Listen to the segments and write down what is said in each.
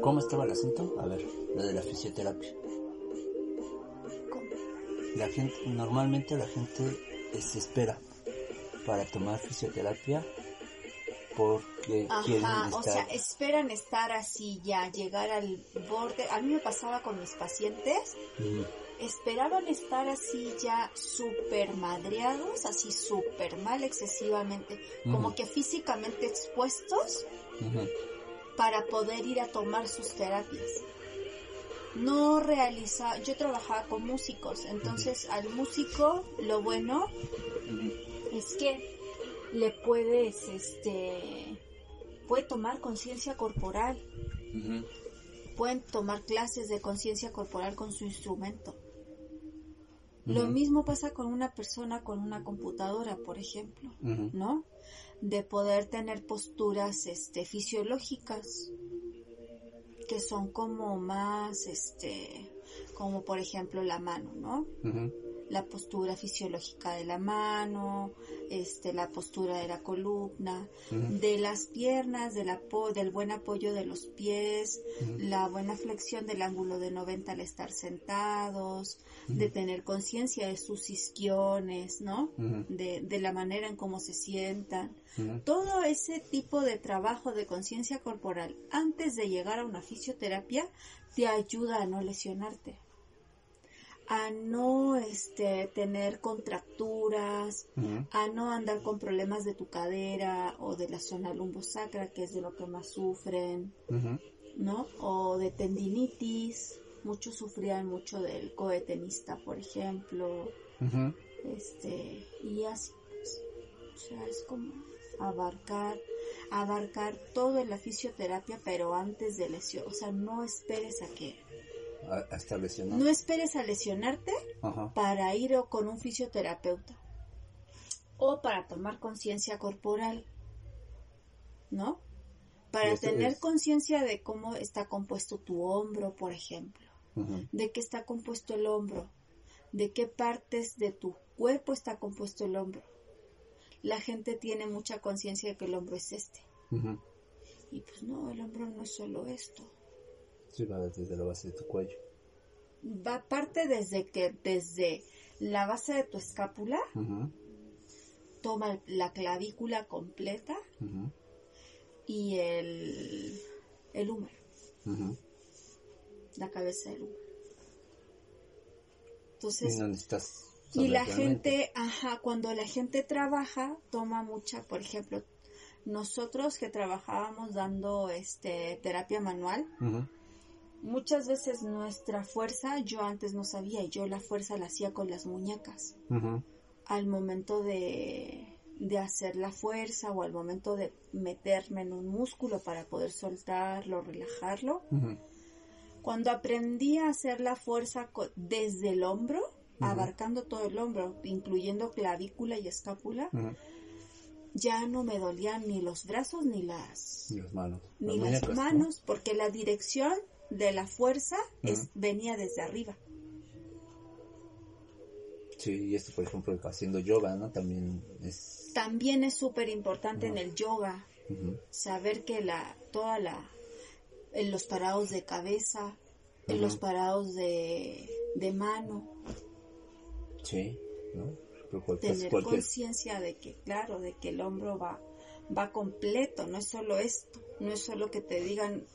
¿Cómo estaba el asunto? A ver, lo de la fisioterapia. La gente, normalmente la gente se espera para tomar fisioterapia porque quieren estar... o sea, esperan estar así ya, llegar al borde. A mí me pasaba con mis pacientes, esperaban estar así ya súper madreados, así súper mal excesivamente, como que físicamente expuestos para poder ir a tomar sus terapias. No realiza, yo trabajaba con músicos, entonces al músico lo bueno es que le puedes, este, puede tomar conciencia corporal. Pueden tomar clases de conciencia corporal con su instrumento. Lo mismo pasa con una persona con una computadora, por ejemplo, ¿no? De poder tener posturas, este, fisiológicas que son como más, este, como por ejemplo la mano, ¿no? La postura fisiológica de la mano, este, la postura de la columna, de las piernas, del, del buen apoyo de los pies, la buena flexión del ángulo de 90 al estar sentados, de tener conciencia de sus isquiones, ¿no? de, de, la manera en cómo se sientan. Todo ese tipo de trabajo de conciencia corporal antes de llegar a una fisioterapia te ayuda a no lesionarte a no este tener contracturas, a no andar con problemas de tu cadera o de la zona lumbosacra, que es de lo que más sufren, ¿no? O de tendinitis, muchos sufrían mucho del coetenista, por ejemplo. Este, y así pues, o sea, es como abarcar abarcar todo en la fisioterapia, pero antes de lesión, o sea, no esperes a que no esperes a lesionarte para ir con un fisioterapeuta o para tomar conciencia corporal, ¿no? Para tener conciencia de cómo está compuesto tu hombro, por ejemplo, de qué está compuesto el hombro, de qué partes de tu cuerpo está compuesto el hombro. La gente tiene mucha conciencia de que el hombro es este. Y pues no, el hombro no es solo esto. Sí, va desde la base de tu cuello. Va parte desde que, desde la base de tu escápula, toma la clavícula completa. Y el, el húmero. La cabeza del húmero. Entonces, y la gente, ajá, cuando la gente trabaja, toma mucha, por ejemplo, nosotros que trabajábamos dando este terapia manual, muchas veces nuestra fuerza, yo antes no sabía, y yo la fuerza la hacía con las muñecas. Al momento de, de hacer la fuerza o al momento de meterme en un músculo para poder soltarlo, relajarlo. Cuando aprendí a hacer la fuerza desde el hombro, abarcando todo el hombro, incluyendo clavícula y escápula, ya no me dolían ni los brazos ni las, las manos, ni las, manos, porque la dirección de la fuerza es, venía desde arriba. Sí, y esto por ejemplo haciendo yoga, ¿no? También es... También es súper importante en el yoga saber que la, toda la, en los parados de cabeza, en los parados de, de mano. Sí, ¿no? tener conciencia de que, claro, de que el hombro va, va completo, no es solo esto, no es solo que te digan,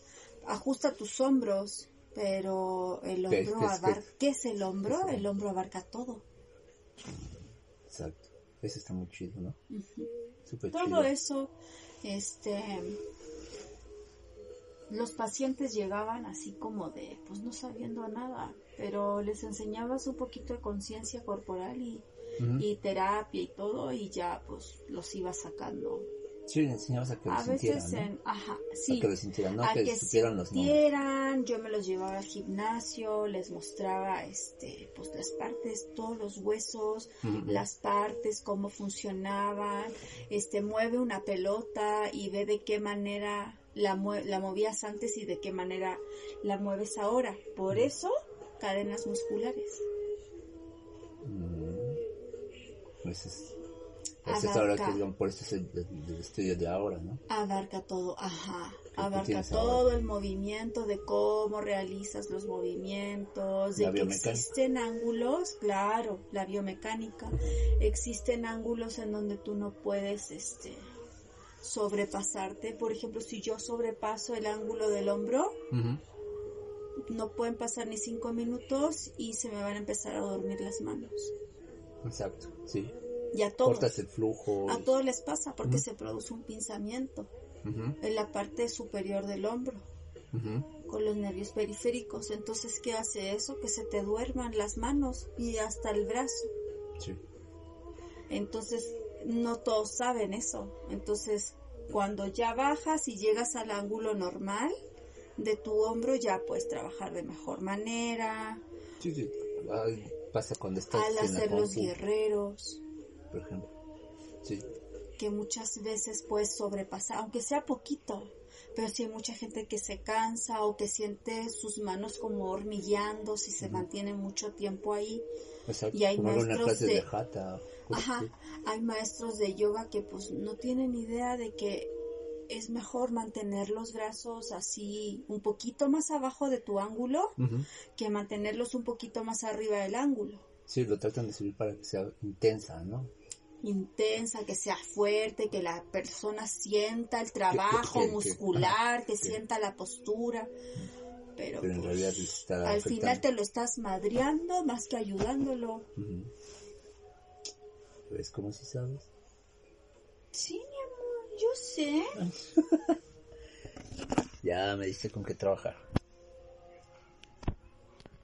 ajusta tus hombros, pero el hombro abarca, ¿qué es el hombro? El hombro abarca todo. Exacto, eso está muy chido, ¿no? todo eso, este, los pacientes llegaban así como de, pues no sabiendo nada, pero les enseñabas un poquito de conciencia corporal y y terapia y todo y ya pues los iba sacando. Sí, le enseñabas a que lo sintieran, veces ajá, sí, a que lo sintieran, no a que, que supieran los yo me los llevaba al gimnasio, les mostraba este pues las partes, todos los huesos, las partes, cómo funcionaban, este mueve una pelota y ve de qué manera la, la movías antes y de qué manera la mueves ahora. Por eso, cadenas musculares. Pues Ese es ahora que, por eso es el, estudio de ahora, ¿no? Abarca todo, ajá. Abarca todo el movimiento, de cómo realizas los movimientos, de que existen ángulos, claro, la biomecánica. Existen ángulos en donde tú no puedes, este sobrepasarte. Por ejemplo, si yo sobrepaso el ángulo del hombro, no pueden pasar ni cinco minutos y se me van a empezar a dormir las manos. Exacto, sí. Y a todos. Cortas el flujo. A todos les pasa porque se produce un pinzamiento en la parte superior del hombro. con los nervios periféricos. Entonces, ¿qué hace eso? Que se te duerman las manos y hasta el brazo. Sí. Entonces, no todos saben eso. Entonces, cuando ya bajas y llegas al ángulo normal de tu hombro, ya puedes trabajar de mejor manera. Sí, sí. pasa cuando estás Al hacer los guerreros. Por ejemplo. Sí. Que muchas veces puedes sobrepasar, aunque sea poquito. Pero si hay mucha gente que se cansa o que siente sus manos como hormigueando si se mantiene mucho tiempo ahí. Exacto, y hay maestros de, Ajá, hay maestros de yoga que pues no tienen idea de que es mejor mantener los brazos así un poquito más abajo de tu ángulo que mantenerlos un poquito más arriba del ángulo. Sí, lo tratan de subir para que sea intensa, ¿no? Intensa, que sea fuerte, que la persona sienta el trabajo muscular, que, sienta la postura. Pero, en pues, realidad al final te lo estás madreando más que ayudándolo. ¿Ves cómo si sabes? Sí, mi amor, yo sé. ya me diste con qué trabajar.